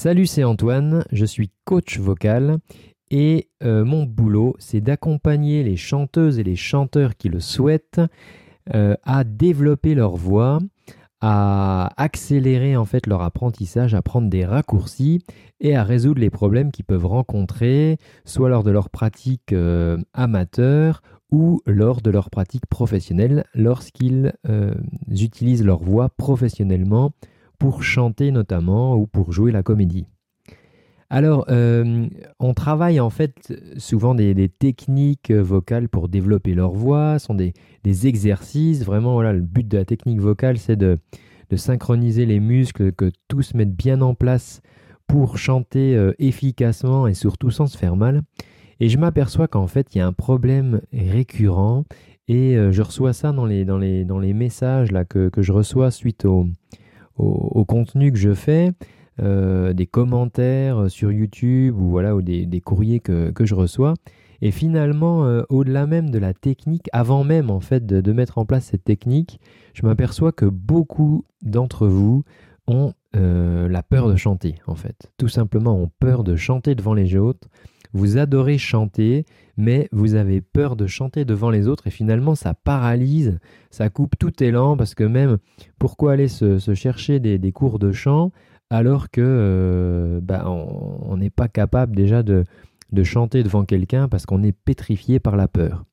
Salut, c'est Antoine, je suis coach vocal et euh, mon boulot, c'est d'accompagner les chanteuses et les chanteurs qui le souhaitent euh, à développer leur voix, à accélérer en fait leur apprentissage, à prendre des raccourcis et à résoudre les problèmes qu'ils peuvent rencontrer, soit lors de leur pratique euh, amateur ou lors de leur pratique professionnelle, lorsqu'ils utilisent leur voix professionnellement pour chanter notamment ou pour jouer la comédie. Alors, euh, on travaille en fait souvent des, techniques vocales pour développer leur voix, ce sont des, exercices. Vraiment, voilà, le but de la technique vocale, c'est de, synchroniser les muscles, que tout se mette bien en place pour chanter euh, efficacement et surtout sans se faire mal. Et je m'aperçois qu'en fait, il y a un problème récurrent et euh, je reçois ça dans les, dans les, dans les messages là, que, que je reçois suite au, contenu que je fais, euh, des commentaires sur YouTube ou, voilà, ou des, courriers que, je reçois. Et finalement, euh, au-delà même de la technique, avant même en fait de, mettre en place cette technique, je m'aperçois que beaucoup d'entre vous ont euh, la peur de chanter en fait. Tout simplement ont peur de chanter devant les autres vous adorez chanter, mais vous avez peur de chanter devant les autres et finalement ça paralyse, ça coupe tout élan parce que même pourquoi aller se, chercher des, cours de chant alors que euh, bah, on n'est pas capable déjà de, chanter devant quelqu'un parce qu'on est pétrifié par la peur?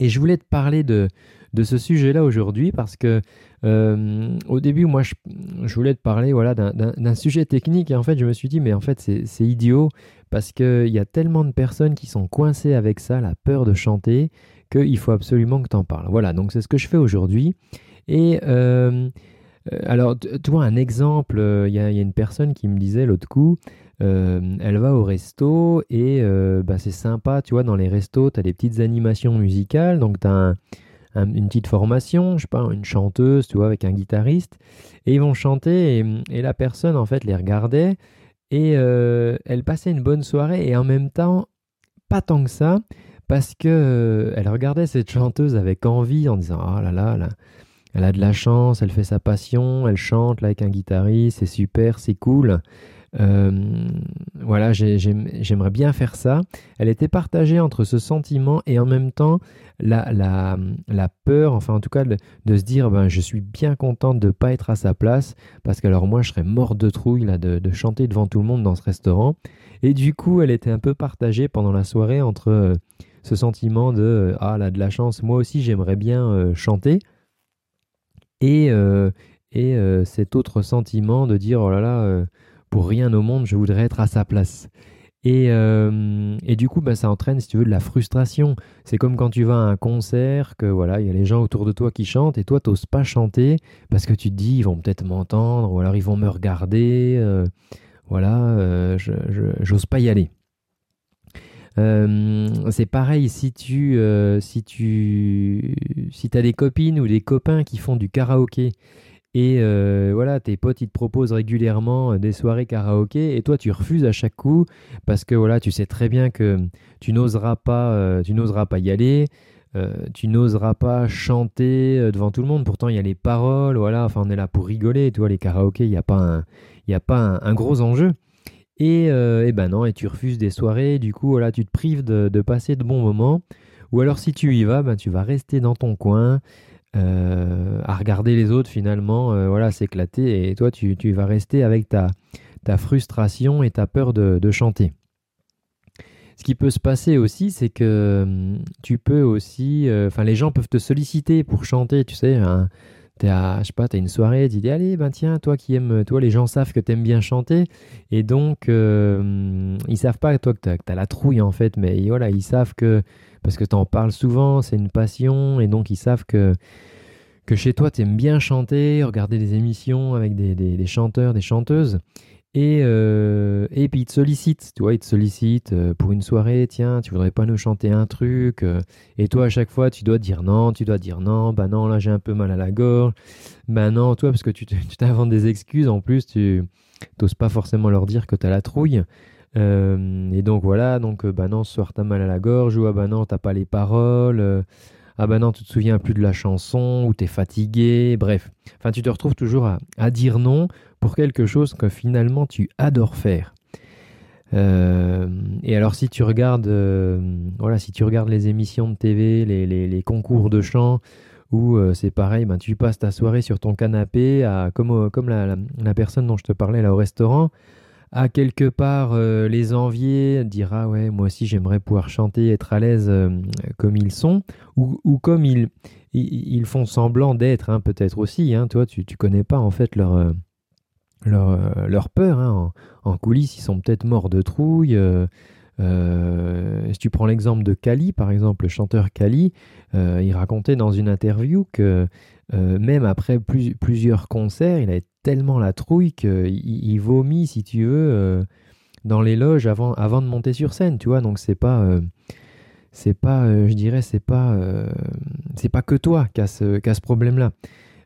Et je voulais te parler de, de ce sujet-là aujourd'hui parce que euh, au début, moi, je, voulais te parler voilà, d'un sujet technique et en fait, je me suis dit, mais en fait, c'est idiot parce qu'il y a tellement de personnes qui sont coincées avec ça, la peur de chanter, qu'il faut absolument que tu en parles. Voilà, donc c'est ce que je fais aujourd'hui. Et euh, euh, alors, tu vois, un exemple, il y, a une personne qui me disait l'autre coup, elle va au resto et bah, c'est sympa, tu vois, dans les restos, tu as des petites animations musicales, donc tu as un une petite formation, je sais pas, une chanteuse, tu vois, avec un guitariste, et ils vont chanter, et, la personne, en fait, les regardait, et euh, elle passait une bonne soirée, et en même temps, pas tant que ça, parce que euh, elle regardait cette chanteuse avec envie, en disant, oh là là, là elle a de la chance, elle fait sa passion, elle chante là avec un guitariste, c'est super, c'est cool. Euh, voilà, j'aimerais bien faire ça. Elle était partagée entre ce sentiment et en même temps la, peur, enfin en tout cas de, se dire ben, je suis bien contente de ne pas être à sa place parce que alors moi je serais morte de trouille là, de, chanter devant tout le monde dans ce restaurant. Et du coup, elle était un peu partagée pendant la soirée entre euh, ce sentiment de euh, ah là de la chance, moi aussi j'aimerais bien chanter et, et cet autre sentiment de dire oh là là pour rien au monde, je voudrais être à sa place. Et, euh, et, du coup, bah, ça entraîne, si tu veux, de la frustration. C'est comme quand tu vas à un concert, que voilà, il y a les gens autour de toi qui chantent, et toi, tu n'oses pas chanter parce que tu te dis, ils vont peut-être m'entendre, ou alors ils vont me regarder. Euh, voilà, euh, je n'ose pas y aller. c'est pareil si tu si tu si as des copines ou des copains qui font du karaoké et euh, voilà, tes potes, ils te proposent régulièrement euh, des soirées karaoké et toi, tu refuses à chaque coup parce que voilà, tu sais très bien que tu n'oseras pas, euh, tu n'oseras pas y aller, tu n'oseras pas chanter devant tout le monde. Pourtant, il y a les paroles, voilà, enfin, on est là pour rigoler. Tu vois, les karaokés, il n'y a pas un, a pas un, gros enjeu. Et, et, ben non, et tu refuses des soirées, du coup, voilà, tu te prives de, de passer de bons moments. Ou alors, si tu y vas, ben, tu vas rester dans ton coin. Euh, à regarder les autres finalement euh, voilà s'éclater et toi tu, vas rester avec ta, ta frustration et ta peur de, chanter. Ce qui peut se passer aussi, c'est que hum, tu peux aussi, euh, enfin les gens peuvent te solliciter pour chanter, tu sais, t'es à, je sais t'as une soirée, tu dis allez, ben tiens, toi qui aimes, toi les gens savent que t'aimes bien chanter, et donc hum, ils savent pas toi que t'as, as la trouille en fait, mais voilà, ils savent que parce que tu en parles souvent, c'est une passion, et donc ils savent que, que chez toi, tu aimes bien chanter, regarder des émissions avec des, chanteurs, des chanteuses. Et, euh, et puis ils te sollicitent, tu vois, ils te sollicitent euh, pour une soirée, tiens, tu voudrais pas nous chanter un truc euh, Et toi, à chaque fois, tu dois dire non, tu dois dire non, bah non, là j'ai un peu mal à la gorge, bah non, toi, parce que tu t'inventes des excuses, en plus, tu n'oses pas forcément leur dire que tu as la trouille. Et donc voilà, donc bah non, ce soir t'as mal à la gorge, ou ah bah non, t'as pas les paroles. Euh, ah bah non, tu te souviens plus de la chanson, ou tu es fatigué, bref. Enfin, tu te retrouves toujours à, dire non pour quelque chose que finalement tu adores faire. Euh, et alors si tu regardes, voilà, si tu regardes les émissions de TV, les, concours de chant, où c'est pareil, ben, tu passes ta soirée sur ton canapé, à, comme, comme la, la, personne dont je te parlais là au restaurant, à quelque part euh, les envier, dire ah ouais moi aussi j'aimerais pouvoir chanter, être à l'aise euh, comme ils sont, ou, ou comme ils, ils, font semblant d'être hein, peut-être aussi. Hein, toi tu, tu connais pas en fait leur euh, leur, leur, peur. Hein, en, en, coulisses ils sont peut-être morts de trouille. si tu prends l'exemple de Kali, par exemple, le chanteur Kali, il racontait dans une interview que même après plusieurs concerts, il a tellement la trouille qu'il il vomit, si tu veux, euh, dans les loges avant, avant de monter sur scène, tu vois. Donc c'est pas, euh, c'est pas, euh, je dirais, c'est pas, c'est pas que toi qui as ce, problème-là.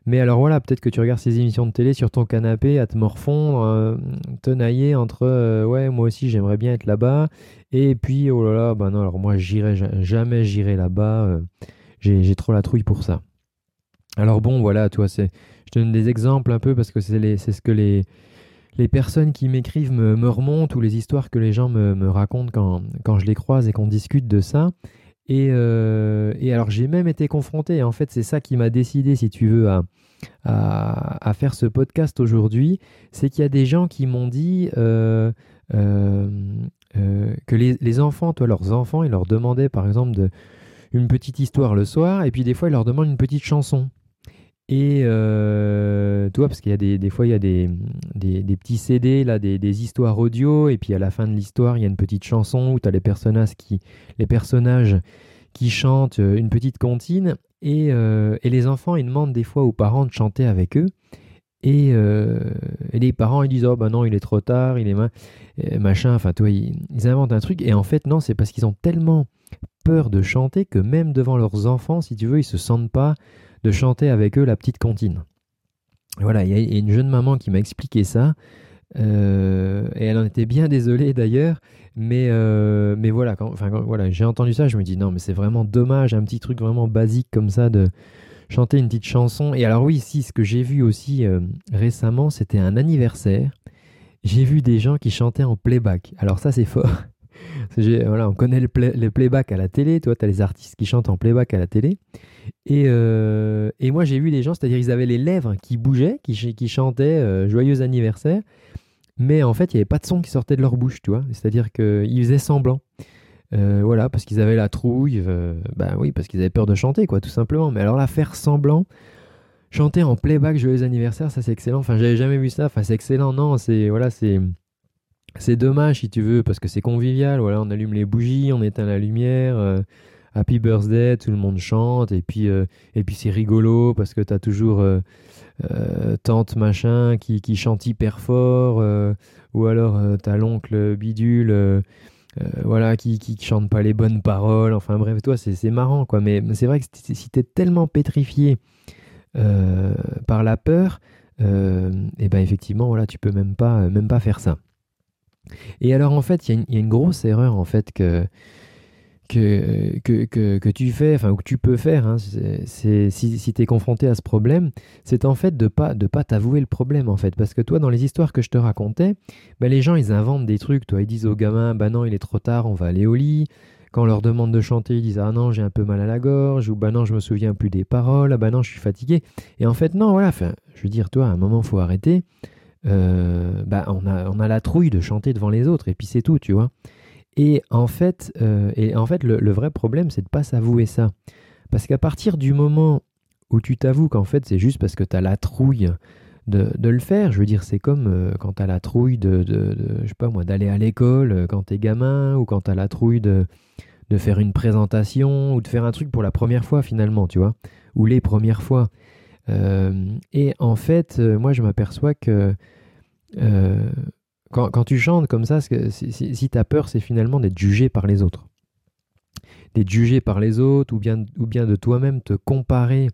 Mais alors voilà, peut-être que tu regardes ces émissions de télé sur ton canapé à te morfondre, te nailler entre ouais, moi aussi j'aimerais bien être là-bas, et puis oh là là, bah non, alors moi j'irai jamais j'irai là-bas, j'ai trop la trouille pour ça. Alors bon, voilà, toi, c'est je donne des exemples un peu parce que c'est ce que les, les personnes qui m'écrivent me, remontent ou les histoires que les gens me, racontent quand, quand, je les croise et qu'on discute de ça. Et, euh, et alors j'ai même été confronté, en fait c'est ça qui m'a décidé, si tu veux, à, à, faire ce podcast aujourd'hui, c'est qu'il y a des gens qui m'ont dit euh, euh, que les, les, enfants, toi leurs enfants, ils leur demandaient par exemple une petite histoire le soir, et puis des fois ils leur demandent une petite chanson. Et euh, tu vois, parce qu'il y a des, des, fois, il y a des, des, petits CD, là, des, histoires audio, et puis à la fin de l'histoire, il y a une petite chanson où tu as les personnages, qui, les personnages qui chantent euh, une petite comptine, et, euh, et, les enfants, ils demandent des fois aux parents de chanter avec eux. Et, et les parents, ils disent Oh, bah non, il est trop tard, il est machin. Enfin, toi, ils, ils, inventent un truc. Et en fait, non, c'est parce qu'ils ont tellement peur de chanter que même devant leurs enfants, si tu veux, ils se sentent pas de chanter avec eux la petite comptine. Voilà, il y a une jeune maman qui m'a expliqué ça. Euh, et elle en était bien désolée d'ailleurs, mais, euh, mais voilà, voilà j'ai entendu ça, je me dis non, mais c'est vraiment dommage, un petit truc vraiment basique comme ça de chanter une petite chanson. Et alors, oui, si, ce que j'ai vu aussi euh, récemment, c'était un anniversaire. J'ai vu des gens qui chantaient en playback. Alors, ça, c'est fort. Voilà, on connaît le, playback à la télé, toi, tu as les artistes qui chantent en playback à la télé. Et, euh, et moi, j'ai vu des gens, c'est-à-dire ils avaient les lèvres qui bougeaient, qui, qui chantaient euh, Joyeux anniversaire, mais en fait, il n'y avait pas de son qui sortait de leur bouche, tu vois. C'est-à-dire qu'ils faisaient semblant. Euh, voilà, parce qu'ils avaient la trouille, ben oui, parce qu'ils avaient peur de chanter, quoi, tout simplement. Mais alors là, faire semblant, chanter en playback Joyeux anniversaire, ça c'est excellent. Enfin, j'avais jamais vu ça. Enfin, c'est excellent, non, c'est voilà, c'est c'est dommage si tu veux, parce que c'est convivial. Voilà, on allume les bougies, on éteint la lumière. Euh, happy birthday, tout le monde chante. Et puis, euh, et puis c'est rigolo parce que tu as toujours euh, tante machin qui, chante hyper fort. ou alors tu l'oncle bidule. voilà, qui, qui chante pas les bonnes paroles, enfin bref, toi c'est marrant quoi, mais c'est vrai que si tu es tellement pétrifié par la peur, et eh ben effectivement, voilà, tu peux même pas, même pas faire ça. Et alors en fait, il y, a une grosse erreur en fait que, que, que, que, tu fais, enfin, ou que tu peux faire, hein, si, si tu es confronté à ce problème, c'est en fait de pas de pas t'avouer le problème en fait. Parce que toi, dans les histoires que je te racontais, ben, les gens ils inventent des trucs. Toi, ils disent aux gamins, bah non, il est trop tard, on va aller au lit. Quand on leur demande de chanter, ils disent Ah non, j'ai un peu mal à la gorge, ou Bah non, je me souviens plus des paroles, ah bah non, je suis fatigué. Et en fait, non, voilà, je veux dire, toi, à un moment, faut arrêter. Euh, bah, on, a, on a la trouille de chanter devant les autres, et puis c'est tout, tu vois. Et en fait, euh, et en fait le, vrai problème, c'est de pas s'avouer ça. Parce qu'à partir du moment où tu t'avoues qu'en fait, c'est juste parce que tu as la trouille de, de, le faire, je veux dire, c'est comme euh, quand tu as la trouille de, de, je sais pas moi, d'aller à l'école quand tu es gamin, ou quand tu as la trouille de, de faire une présentation, ou de faire un truc pour la première fois finalement, tu vois, ou les premières fois. Et en fait, moi, je m'aperçois que euh, quand, tu chantes comme ça, si, si, tu as peur, c'est finalement d'être jugé par les autres. D'être jugé par les autres ou bien, ou bien de toi-même te comparer,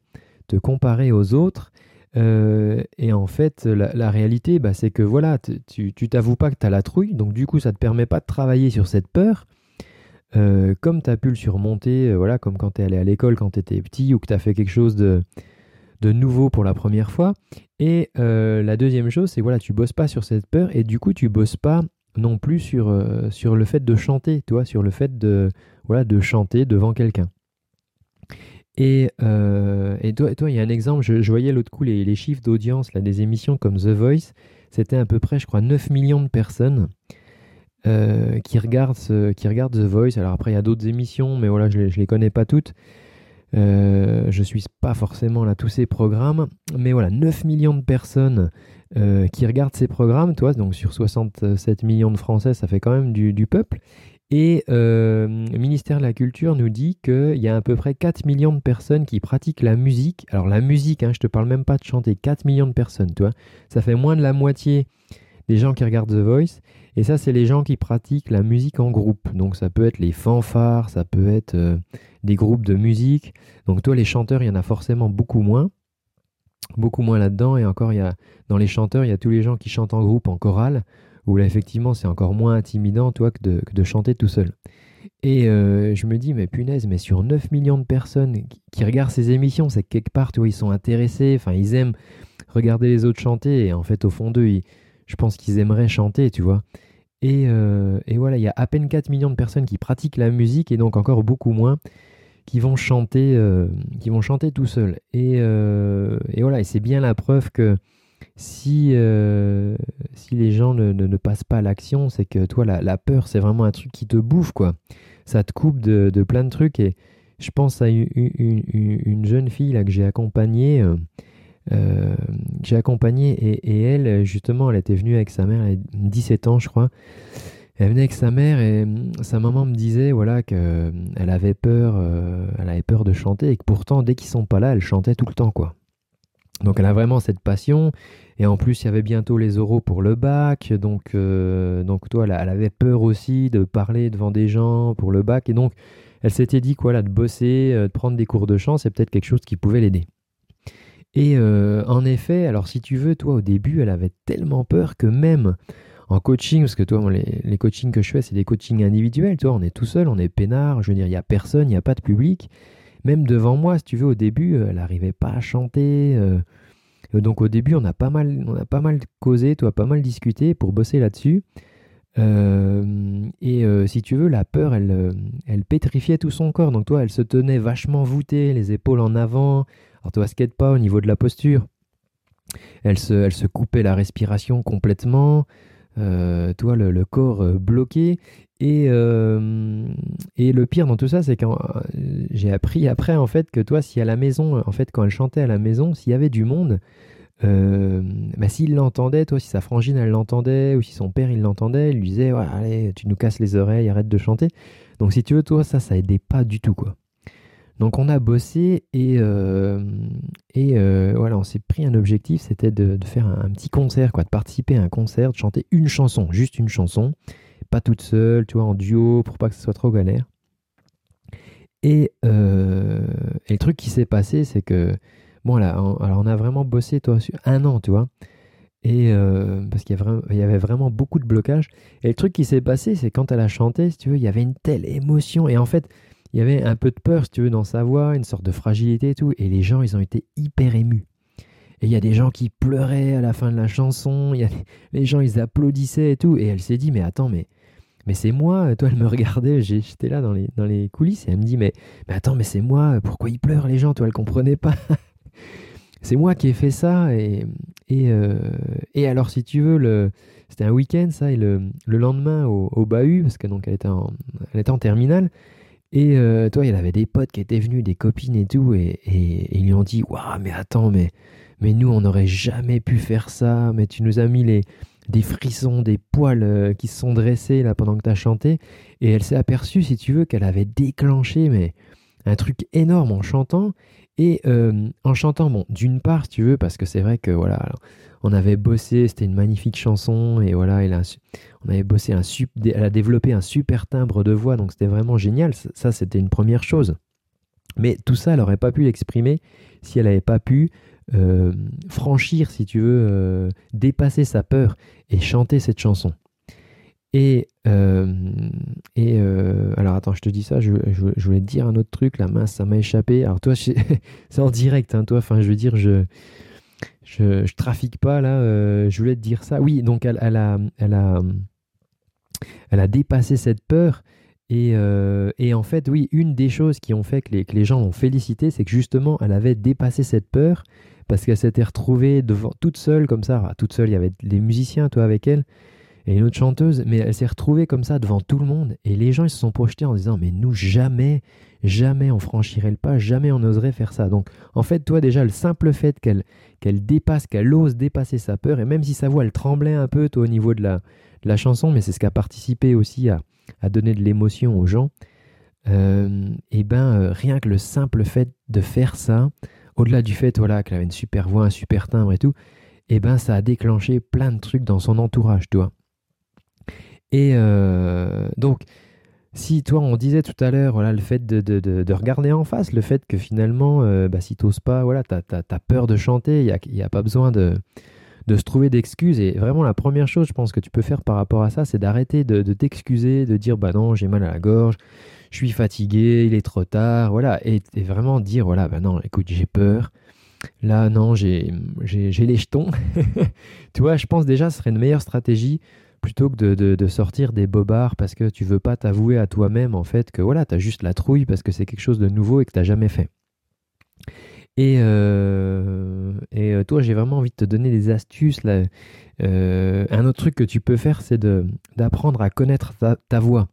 te comparer aux autres. Euh, et en fait, la, réalité, bah, c'est que voilà, tu t'avoues pas que tu as la trouille, donc du coup, ça ne te permet pas de travailler sur cette peur. comme tu as pu le surmonter, voilà, comme quand tu es allé à l'école quand tu étais petit ou que tu as fait quelque chose de, de nouveau pour la première fois. Et la deuxième chose, c'est voilà, tu bosses pas sur cette peur et du coup, tu bosses pas non plus sur, sur le fait de chanter, toi, sur le fait de, voilà, de chanter devant quelqu'un. Et, et toi, il y a un exemple, je, voyais l'autre coup les, les chiffres d'audience des émissions comme The Voice, c'était à peu près, je crois, 9 millions de personnes euh, qui, regardent qui The Voice. Alors après, il y a d'autres émissions, mais voilà, je ne les, connais pas toutes. Euh, je ne suis pas forcément là tous ces programmes, mais voilà, 9 millions de personnes euh, qui regardent ces programmes, toi, donc sur 67 millions de Français, ça fait quand même du, peuple. Et le ministère de la Culture nous dit qu'il y a à peu près 4 millions de personnes qui pratiquent la musique. Alors la musique, hein, je te parle même pas de chanter, 4 millions de personnes, toi. Ça fait moins de la moitié des gens qui regardent The Voice. Et ça, c'est les gens qui pratiquent la musique en groupe. Donc ça peut être les fanfares, ça peut être euh, des groupes de musique. Donc toi, les chanteurs, il y en a forcément beaucoup moins. Beaucoup moins là-dedans. Et encore, il y a, dans les chanteurs, il y a tous les gens qui chantent en groupe, en chorale, où là, effectivement, c'est encore moins intimidant, toi, que de, chanter tout seul. Et euh, je me dis, mais punaise, mais sur 9 millions de personnes qui, regardent ces émissions, c'est quelque part, tu ils sont intéressés, enfin, ils aiment regarder les autres chanter, et en fait, au fond d'eux, ils, je pense qu'ils aimeraient chanter, tu vois. Euh, et, voilà, il y a à peine 4 millions de personnes qui pratiquent la musique et donc encore beaucoup moins qui vont chanter, euh, qui vont chanter tout seuls. Euh, et, voilà, et c'est bien la preuve que si, si les gens ne, passent pas à l'action, c'est que toi, la, peur, c'est vraiment un truc qui te bouffe, quoi. Ça te coupe de, plein de trucs. Et je pense à une, une jeune fille là, que j'ai accompagnée. Euh, j'ai accompagné et, elle, justement, elle était venue avec sa mère, elle a 17 ans, je crois. Elle venait avec sa mère et hum, sa maman me disait voilà qu'elle avait peur, euh, elle avait peur de chanter et que pourtant dès qu'ils sont pas là, elle chantait tout le temps quoi. Donc elle a vraiment cette passion et en plus il y avait bientôt les oraux pour le bac donc euh, donc toi elle, elle, avait peur aussi de parler devant des gens pour le bac et donc elle s'était dit quoi là de bosser, de prendre des cours de chant, c'est peut-être quelque chose qui pouvait l'aider. Et euh, en effet, alors si tu veux, toi au début, elle avait tellement peur que même en coaching, parce que toi, les, les coachings que je fais, c'est des coachings individuels, toi, on est tout seul, on est peinard, je veux dire, il n'y a personne, il n'y a pas de public. Même devant moi, si tu veux, au début, euh, elle n'arrivait pas à chanter. Euh, donc au début, on a pas mal, on a pas mal causé, toi, pas mal discuté pour bosser là-dessus. et si tu veux, la peur, elle, elle pétrifiait tout son corps. Donc toi, elle se tenait vachement voûtée, les épaules en avant, alors toi, skate pas au niveau de la posture. Elle se, elle se coupait la respiration complètement. Euh, toi, le, corps euh, bloqué. Et, euh, et le pire dans tout ça, c'est que j'ai appris après, en fait, que toi, si à la maison, en fait, quand elle chantait à la maison, s'il y avait du monde, bah, s'il l'entendait, toi, si sa frangine, elle l'entendait, ou si son père, il l'entendait, il lui disait, ouais, allez, tu nous casses les oreilles, arrête de chanter. Donc, si tu veux, toi, ça, ça aidait pas du tout, quoi. Donc on a bossé et, euh, et euh, voilà, on s'est pris un objectif, c'était de, faire un, petit concert, quoi, de participer à un concert, de chanter une chanson, juste une chanson, pas toute seule, tu vois, en duo, pour pas que ce soit trop galère. Et, euh, le truc qui s'est passé, c'est que, bon, là, on, alors on a vraiment bossé, toi, un an, tu vois, et parce qu'il y, y, avait vraiment beaucoup de blocages. Et le truc qui s'est passé, c'est quand elle a chanté, si tu veux, il y avait une telle émotion, et en fait, il y avait un peu de peur, si tu veux, dans sa voix, une sorte de fragilité et tout. Et les gens, ils ont été hyper émus. Et il y a des gens qui pleuraient à la fin de la chanson. Y a les gens, ils applaudissaient et tout. Et elle s'est dit, mais attends, mais, mais c'est moi. Toi, elle me regardait. J'étais là dans les, dans les coulisses. Et elle me dit, mais, mais attends, mais c'est moi. Pourquoi ils pleurent, les gens Toi, elle comprenait pas. c'est moi qui ai fait ça. Et, et, euh, et alors, si tu veux, c'était un week-end, ça. Et le, le lendemain, au, au bahut, parce que donc elle était en, elle était en terminale. Et euh, toi, il avait des potes qui étaient venus, des copines et tout, et, ils lui ont dit Waouh, mais attends, mais, mais nous, on n'aurait jamais pu faire ça, mais tu nous as mis les, des frissons, des poils euh, qui se sont dressés là pendant que tu as chanté. Et elle s'est aperçue, si tu veux, qu'elle avait déclenché mais un truc énorme en chantant. Et euh, en chantant, bon, d'une part, si tu veux, parce que c'est vrai que voilà, on avait bossé, c'était une magnifique chanson, et voilà, on avait bossé un elle a développé un super timbre de voix, donc c'était vraiment génial. Ça, c'était une première chose. Mais tout ça, elle n'aurait pas pu l'exprimer si elle n'avait pas pu euh, franchir, si tu veux, euh, dépasser sa peur et chanter cette chanson. Et, et alors attends, je te dis ça, je, voulais te dire un autre truc, la mince, ça m'a échappé. Alors toi, c'est en direct, hein, toi, enfin je veux dire, je, je, je trafique pas là, je voulais te dire ça. Oui, donc elle, a, elle, a, elle a dépassé cette peur. Et, et, en fait, oui, une des choses qui ont fait que les, que les gens l'ont félicité, c'est que justement, elle avait dépassé cette peur parce qu'elle s'était retrouvée devant toute seule comme ça. toute seule, il y avait des musiciens, toi, avec elle et une autre chanteuse, mais elle s'est retrouvée comme ça devant tout le monde, et les gens ils se sont projetés en disant mais nous jamais, jamais on franchirait le pas, jamais on oserait faire ça. Donc en fait toi déjà le simple fait qu'elle qu'elle dépasse, qu'elle ose dépasser sa peur, et même si sa voix elle tremblait un peu toi, au niveau de la, la chanson, mais c'est ce qui a participé aussi à, à donner de l'émotion aux gens, euh, et ben euh, rien que le simple fait de faire ça, au-delà du fait voilà qu'elle avait une super voix, un super timbre et tout, et ben ça a déclenché plein de trucs dans son entourage, toi. Et euh, donc, si toi, on disait tout à l'heure, voilà, le fait de, de, de, regarder en face, le fait que finalement, euh, bah, si t'oses pas, voilà, t'as as, peur de chanter, il n'y a, a, pas besoin de, se trouver d'excuses. Et vraiment, la première chose, je pense, que tu peux faire par rapport à ça, c'est d'arrêter de, t'excuser, de dire, bah non, j'ai mal à la gorge, je suis fatigué, il est trop tard, voilà. Et, et vraiment dire, voilà, bah non, écoute, j'ai peur. Là, non, j'ai les jetons. tu vois, je pense déjà, ce serait une meilleure stratégie plutôt que de, sortir des bobards parce que tu veux pas t'avouer à toi-même en fait que voilà, tu as juste la trouille parce que c'est quelque chose de nouveau et que tu jamais fait. Et, euh, et euh, toi, j'ai vraiment envie de te donner des astuces. Là. Euh, un autre truc que tu peux faire, c'est d'apprendre à connaître ta, voix.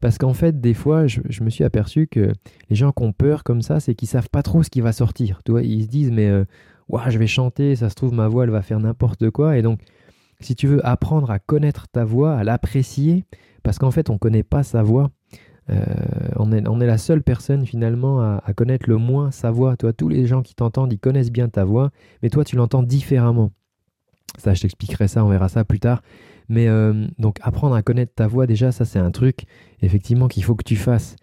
Parce qu'en fait, des fois, je, me suis aperçu que les gens qui ont peur comme ça, c'est qu'ils savent pas trop ce qui va sortir. Tu ils se disent, mais je vais chanter, ça se trouve, ma voix, elle va faire n'importe quoi. Et donc, si tu veux apprendre à connaître ta voix, à l'apprécier, parce qu'en fait on ne connaît pas sa voix, euh, on, est, la seule personne finalement à, connaître le moins sa voix. Toi, tous les gens qui t'entendent, ils connaissent bien ta voix, mais toi tu l'entends différemment. Ça, je t'expliquerai ça, on verra ça plus tard. Mais euh, donc apprendre à connaître ta voix, déjà, ça c'est un truc effectivement qu'il faut que tu fasses.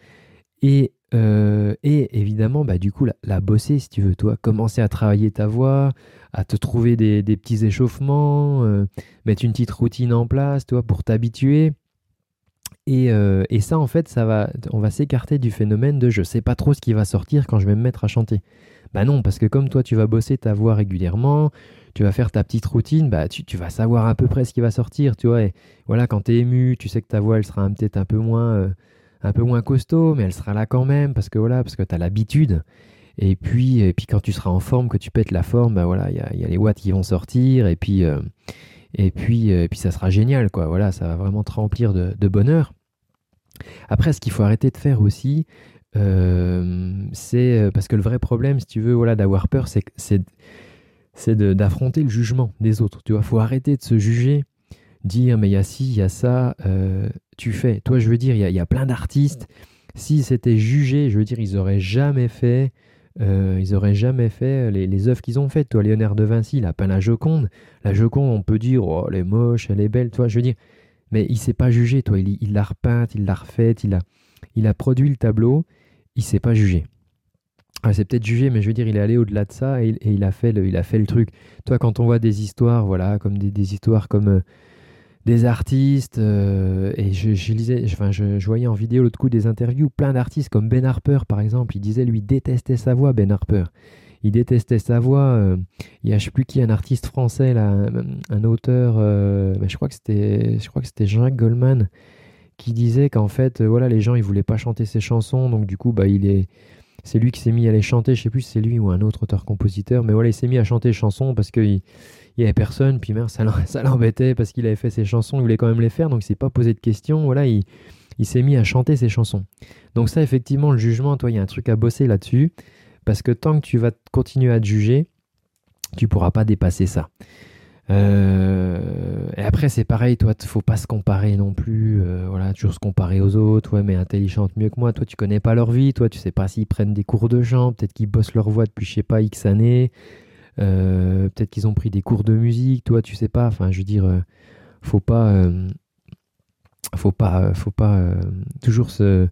Et euh, et évidemment, bah, du coup, la, bosser, si tu veux, toi, commencer à travailler ta voix, à te trouver des, petits échauffements, euh, mettre une petite routine en place, toi, pour t'habituer. Euh, et, ça, en fait, ça va, on va s'écarter du phénomène de je sais pas trop ce qui va sortir quand je vais me mettre à chanter. Bah non, parce que comme toi, tu vas bosser ta voix régulièrement, tu vas faire ta petite routine, bah tu, tu vas savoir à peu près ce qui va sortir, tu vois. Et voilà, quand tu es ému, tu sais que ta voix, elle sera peut-être un peu moins un peu moins costaud, mais elle sera là quand même parce que voilà, parce que tu as l'habitude. Et puis, et puis quand tu seras en forme, que tu pètes la forme, bah voilà, il y a, les watts qui vont sortir et puis, euh, et puis, euh, et puis ça sera génial, quoi. Voilà, ça va vraiment te remplir de, bonheur. Après, ce qu'il faut arrêter de faire aussi, euh, c'est parce que le vrai problème, si tu veux, voilà, d'avoir peur, c'est c'est d'affronter le jugement des autres. Tu vois, faut arrêter de se juger dire mais il y a ci, il y a ça, euh, tu fais. Toi, je veux dire, il y a, plein d'artistes. Si c'était jugé, je veux dire, ils auraient jamais fait, euh, ils auraient jamais fait les, les œuvres qu'ils ont faites. Toi, Léonard de Vinci, il a peint la Joconde. La Joconde, on peut dire, oh, elle est moche, elle est belle. Toi, je veux dire, mais il s'est pas jugé. Toi, il l'a repeinte, il l'a refaite, il a, il a produit le tableau. Il s'est pas jugé. Ah, c'est peut-être jugé, mais je veux dire, il est allé au-delà de ça et, il, a fait le, il a fait le truc. Toi, quand on voit des histoires, voilà, comme des, des histoires comme euh, des artistes, euh, et je, lisais, enfin, je, voyais en vidéo l'autre coup des interviews, plein d'artistes comme Ben Harper par exemple, il disait lui détestait sa voix, Ben Harper. Il détestait sa voix. Euh, il y a je sais plus qui, un artiste français, là, un, auteur, euh, je crois que c'était, je crois que c'était Jean-Jacques Goldman, qui disait qu'en fait, voilà, les gens ils voulaient pas chanter ses chansons, donc du coup, bah, il est, c'est lui qui s'est mis à les chanter. Je sais plus si c'est lui ou un autre auteur-compositeur, mais voilà, il s'est mis à chanter chansons parce qu'il il n'y avait personne, puis merde, ça l'embêtait parce qu'il avait fait ses chansons, il voulait quand même les faire, donc il s'est pas posé de questions, voilà, il, s'est mis à chanter ses chansons. Donc ça, effectivement, le jugement, toi, il y a un truc à bosser là-dessus, parce que tant que tu vas continuer à te juger, tu pourras pas dépasser ça. Euh, et après, c'est pareil, toi, faut pas se comparer non plus. Euh, voilà, toujours se comparer aux autres. Mais un tel, chante mieux que moi. Toi, tu connais pas leur vie. Toi, tu sais pas s'ils prennent des cours de chant. Peut-être qu'ils bossent leur voix depuis, je sais pas, X années. Euh, peut-être qu'ils ont pris des cours de musique, toi tu sais pas. Enfin, je veux dire, faut pas, faut pas, faut pas toujours se,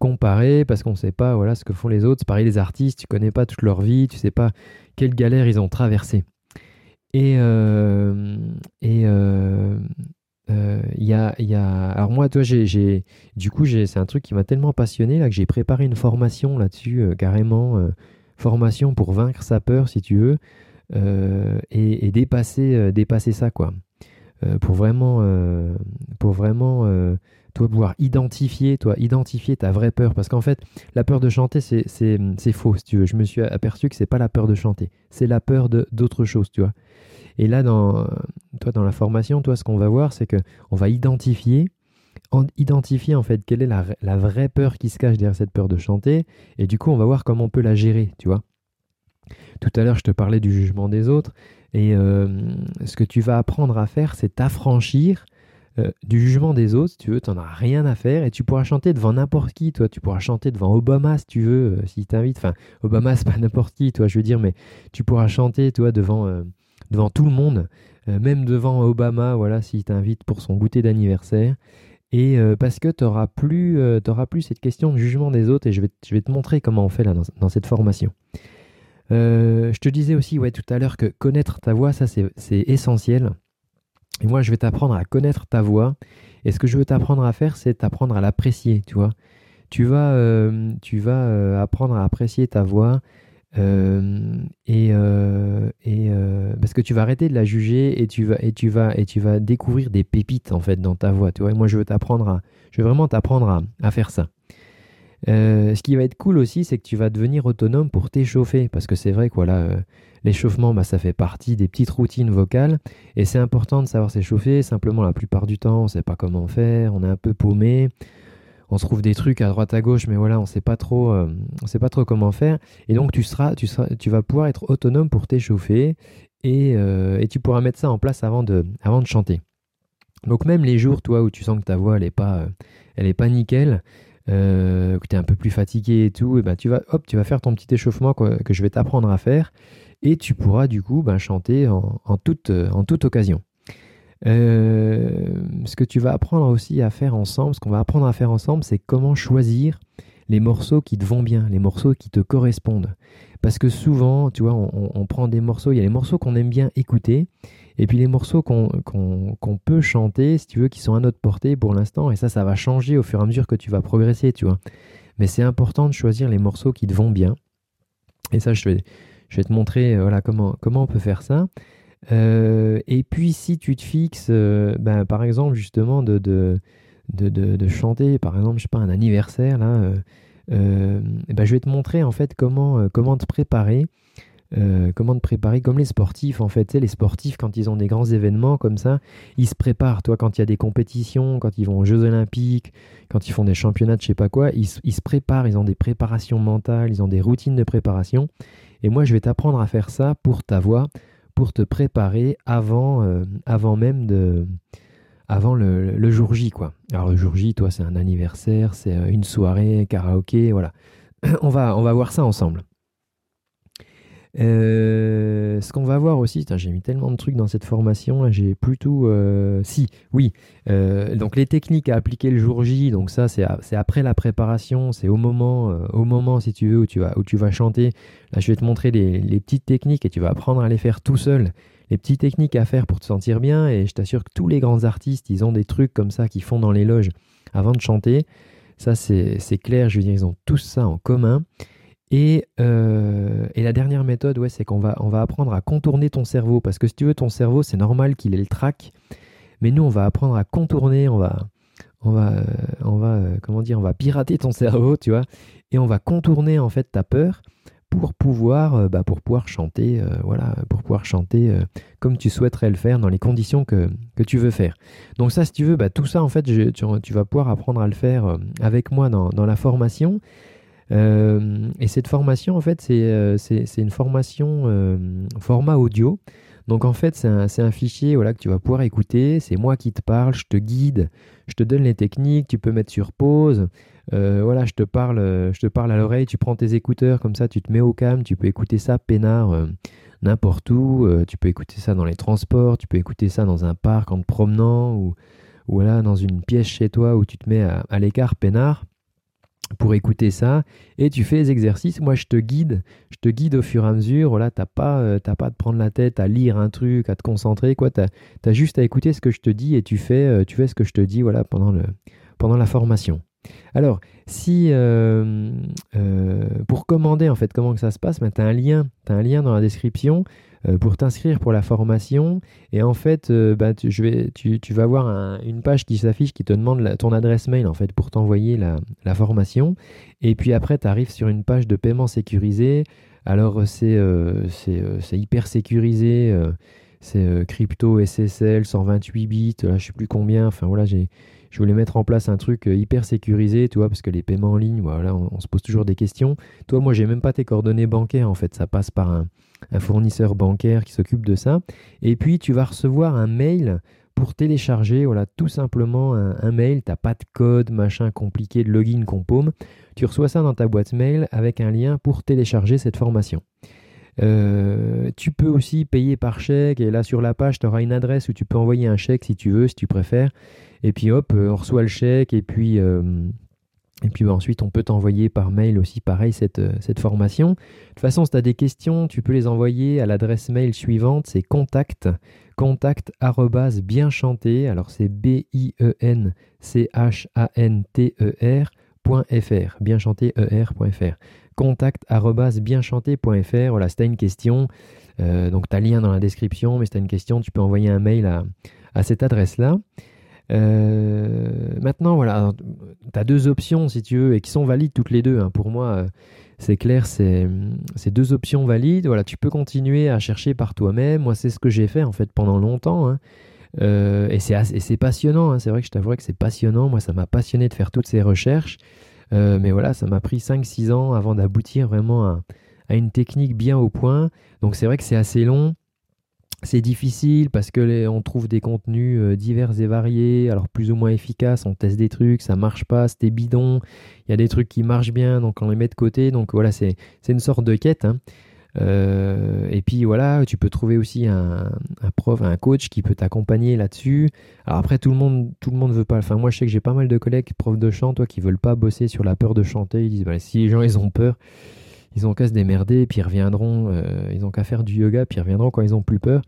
comparer parce qu'on sait pas, voilà, ce que font les autres. C'est pareil les artistes, tu connais pas toute leur vie, tu sais pas quelle galère ils ont traversé. Et et il y a, y a alors moi, toi, j'ai, du coup, c'est un truc qui m'a tellement passionné là que j'ai préparé une formation là-dessus, carrément formation pour vaincre sa peur, si tu veux, et, dépasser, dépasser ça, quoi. pour vraiment, pour vraiment toi pouvoir identifier, toi, identifier ta vraie peur. Parce qu'en fait, la peur de chanter, c'est faux, tu. Je me suis aperçu que c'est pas la peur de chanter, c'est la peur d'autre chose, tu vois. Et là, dans, toi, dans la formation, toi, ce qu'on va voir, c'est que on va identifier, identifier en fait quelle est la, la, vraie peur qui se cache derrière cette peur de chanter. Et du coup, on va voir comment on peut la gérer, tu vois. Tout à l'heure, je te parlais du jugement des autres. Et euh, ce que tu vas apprendre à faire, c'est t'affranchir euh, du jugement des autres, tu veux, tu n'en as rien à faire et tu pourras chanter devant n'importe qui, toi. Tu pourras chanter devant Obama si tu veux, euh, s'il t'invite. Enfin, Obama, c'est pas n'importe qui, toi, je veux dire, mais tu pourras chanter, toi, devant, euh, devant tout le monde, même devant Obama, voilà, s'il t'invite pour son goûter d'anniversaire. Et parce que tu n'auras plus, cette question de jugement des autres et je vais, je vais te montrer comment on fait là dans, cette formation. je te disais aussi ouais, tout à l'heure que connaître ta voix, ça c'est essentiel. Et moi, je vais t'apprendre à connaître ta voix. Et ce que je veux t'apprendre à faire, c'est t'apprendre à l'apprécier, tu vois. Tu vas, euh, tu vas euh, apprendre à apprécier ta voix. Euh, et, et parce que tu vas arrêter de la juger et tu vas et tu vas et tu vas découvrir des pépites en fait dans ta voix tu vois moi je veux t'apprendre à je veux vraiment t'apprendre à, à, faire ça ce qui va être cool aussi c'est que tu vas devenir autonome pour t'échauffer parce que c'est vrai que voilà L'échauffement, bah, ça fait partie des petites routines vocales et c'est important de savoir s'échauffer. Simplement, la plupart du temps, on ne sait pas comment faire, on est un peu paumé, on se trouve des trucs à droite à gauche, mais voilà, on sait euh, sait pas trop comment faire. Et donc, tu seras, tu seras, tu vas pouvoir être autonome pour t'échauffer et, euh, et, tu pourras mettre ça en place avant de, avant de chanter. Donc même les jours, toi, où tu sens que ta voix, elle est pas, euh, pas nickel, que tu es un peu plus fatigué et tout, et ben tu vas, hop, tu vas faire ton petit échauffement que je vais t'apprendre à faire et tu pourras du coup ben, chanter en, toute, occasion. Euh, ce que tu vas apprendre aussi à faire ensemble, ce qu'on va apprendre à faire ensemble, c'est comment choisir les morceaux qui te vont bien, les morceaux qui te correspondent. Parce que souvent, tu vois, on, prend des morceaux, il y a les morceaux qu'on aime bien écouter, et puis les morceaux qu'on peut chanter, si tu veux, qui sont à notre portée pour l'instant, et ça, ça va changer au fur et à mesure que tu vas progresser, tu vois. Mais c'est important de choisir les morceaux qui te vont bien. Et ça, je vais, je vais te montrer euh, comment, on peut faire ça. Euh, et puis si tu te fixes, euh, ben, par exemple justement de, chanter, par exemple, je sais pas, un anniversaire, là, ben, je vais te montrer en fait comment te préparer. Comment te préparer comme les sportifs en fait. Tu sais, les sportifs, quand ils ont des grands événements comme ça, ils se préparent. Toi, quand il y a des compétitions, quand ils vont aux Jeux Olympiques, quand ils font des championnats de je sais pas quoi, ils, ils se préparent, ils ont des préparations mentales, ils ont des routines de préparation. Et moi, je vais t'apprendre à faire ça pour ta voix, pour te préparer avant, euh, avant même de, avant le, jour J, quoi. Alors le jour J, toi, c'est un anniversaire, c'est euh, une soirée, karaoké, voilà. on va, on va voir ça ensemble. Euh, ce qu'on va voir aussi, j'ai mis tellement de trucs dans cette formation, j'ai plutôt... Euh, si, oui. Euh, donc les techniques à appliquer le jour J, donc ça c'est après la préparation, c'est au moment, au moment si tu veux, où tu vas, où tu vas chanter. Là je vais te montrer les, les, petites techniques et tu vas apprendre à les faire tout seul. Les petites techniques à faire pour te sentir bien et je t'assure que tous les grands artistes, ils ont des trucs comme ça qu'ils font dans les loges avant de chanter. Ça c'est clair, je veux dire, ils ont tous ça en commun. Euh, et, la dernière méthode, ouais, c'est qu'on va, on va apprendre à contourner ton cerveau. Parce que si tu veux, ton cerveau, c'est normal qu'il ait le trac. Mais nous, on va apprendre à contourner, on va, on va, euh, on va, euh, comment dire, on va pirater ton cerveau, tu vois. Et on va contourner, en fait, ta peur pour pouvoir, bah, pour pouvoir chanter, voilà, pour pouvoir chanter comme tu souhaiterais le faire dans les conditions que, que tu veux faire. Donc ça, si tu veux, bah, tout ça, en fait, tu, tu, vas pouvoir apprendre à le faire avec moi dans, dans la formation. Euh, et cette formation, en fait, c'est euh, une formation euh, format audio. Donc en fait, c'est un, fichier voilà, que tu vas pouvoir écouter. C'est moi qui te parle, je te guide, je te donne les techniques, tu peux mettre sur pause. voilà, je te parle, je te parle à l'oreille, tu prends tes écouteurs, comme ça tu te mets au calme, tu peux écouter ça peinard n'importe où. tu peux écouter ça dans les transports, tu peux écouter ça dans un parc en te promenant ou, ou voilà, dans une pièce chez toi où tu te mets à l'écart peinard. Pour écouter ça et tu fais les exercices. Moi, je te guide, je te guide au fur et à mesure. Voilà, t'as pas, euh, pas à te prendre la tête à lire un truc, à te concentrer, quoi. T'as as juste à écouter ce que je te dis et tu fais, euh, tu fais ce que je te dis, voilà, pendant le, pendant la formation. Alors, si euh, pour commander en fait comment que ça se passe, ben, tu as un lien, dans la description euh, pour t'inscrire pour la formation. Et en fait, euh, bah, tu, je vais, tu, vas avoir une page qui s'affiche qui te demande ton adresse mail en fait pour t'envoyer la, formation. Et puis après, tu arrives sur une page de paiement sécurisé. Alors c'est euh, c'est hyper sécurisé. c'est crypto SSL 128 bits, là je sais plus combien. Enfin voilà, j'ai je voulais mettre en place un truc hyper sécurisé, tu vois, parce que les paiements en ligne, on, se pose toujours des questions. Toi, moi, j'ai même pas tes coordonnées bancaires, en fait, ça passe par un, un fournisseur bancaire qui s'occupe de ça. Et puis tu vas recevoir un mail pour télécharger, voilà, tout simplement un, mail. Tu n'as pas de code, machin compliqué de login qu'on paume. Tu reçois ça dans ta boîte mail avec un lien pour télécharger cette formation. Euh, tu peux aussi payer par chèque et là sur la page tu auras une adresse où tu peux envoyer un chèque si tu veux, si tu préfères. Et puis hop, euh, on reçoit le chèque et puis euh, et puis bah, ensuite, on peut t'envoyer par mail aussi, pareil, cette, euh, cette formation. De toute façon, si tu as des questions, tu peux les envoyer à l'adresse mail suivante, c'est contact, contact bien chanté. Alors c'est B-I-E-N-C-H-A-N-T-E-R.fr, bien chanté er.fr. Contact fr. Voilà, si tu as une question, donc tu as lien dans la description, mais si tu as une question, tu peux envoyer un mail à, à cette adresse-là. Euh, maintenant, voilà, tu as deux options si tu veux et qui sont valides toutes les deux. Hein. Pour moi, euh, c'est clair, c'est deux options valides. Voilà, tu peux continuer à chercher par toi-même. Moi, c'est ce que j'ai fait en fait pendant longtemps. Hein. Euh, et c'est passionnant. Hein. C'est vrai que je t'avouerai que c'est passionnant. Moi, ça m'a passionné de faire toutes ces recherches. mais voilà, ça m'a pris 5-6 ans avant d'aboutir vraiment à, une technique bien au point. Donc c'est vrai que c'est assez long. C'est difficile parce que trouve des contenus euh, divers et variés, alors plus ou moins efficaces. On teste des trucs, ça marche pas, c'était bidon. Il y a des trucs qui marchent bien, donc on les met de côté. Donc voilà, c'est une sorte de quête. Hein. Euh, et puis voilà, tu peux trouver aussi un, prof, un coach qui peut t'accompagner là-dessus. Alors après, tout le monde, tout veut pas. Enfin, moi, je sais que j'ai pas mal de collègues profs de chant, toi, qui veulent pas bosser sur la peur de chanter. Ils disent, bah, si les gens ils ont peur, ils ont qu'à se démerder, puis ils reviendront, euh, ils ont qu'à faire du yoga, puis ils reviendront quand ils ont plus peur.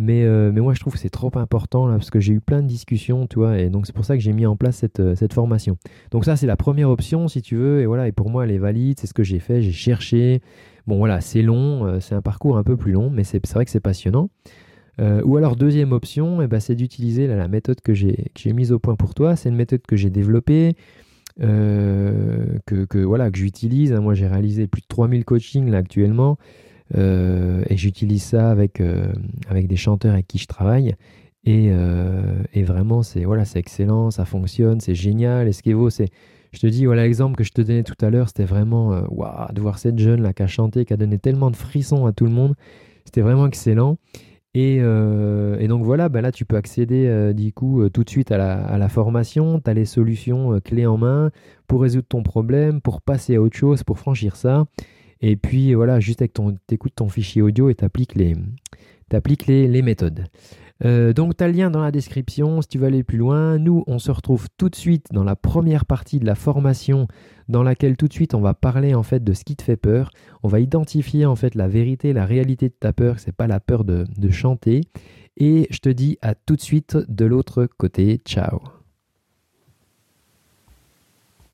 Mais, euh, mais moi, je trouve que c'est trop important, là, parce que j'ai eu plein de discussions, tu vois, et donc c'est pour ça que j'ai mis en place cette, euh, cette formation. Donc ça, c'est la première option, si tu veux, et voilà, et pour moi, elle est valide, c'est ce que j'ai fait, j'ai cherché. Bon, voilà, c'est long, c'est un parcours un peu plus long, mais c'est vrai que c'est passionnant. ou alors, deuxième option, eh ben, c'est d'utiliser la méthode que j'ai mise au point pour toi. C'est une méthode que j'ai développée, euh, que, voilà, que j'utilise. Moi, j'ai réalisé plus de 3000 coachings là, actuellement. Euh, et j'utilise ça avec, euh, avec des chanteurs avec qui je travaille. Et, et vraiment, c'est voilà, excellent, ça fonctionne, c'est génial. Eskevo, c'est. Je te dis, voilà l'exemple que je te donnais tout à l'heure, c'était vraiment waouh, de voir cette jeune là qui a chanté, qui a donné tellement de frissons à tout le monde. C'était vraiment excellent. Euh, et, donc voilà, bah là tu peux accéder euh, du coup euh, tout de suite à la, formation, tu as les solutions clés en main pour résoudre ton problème, pour passer à autre chose, pour franchir ça. Et puis voilà, juste avec ton, écoutes ton fichier audio et tu appliques les, les méthodes. Euh, donc tu as le lien dans la description si tu veux aller plus loin. Nous, on se retrouve tout de suite dans la première partie de la formation dans laquelle tout de suite on va parler en fait de ce qui te fait peur. On va identifier en fait la vérité, la réalité de ta peur, c'est pas la peur de chanter. Et je te dis à tout de suite de l'autre côté. Ciao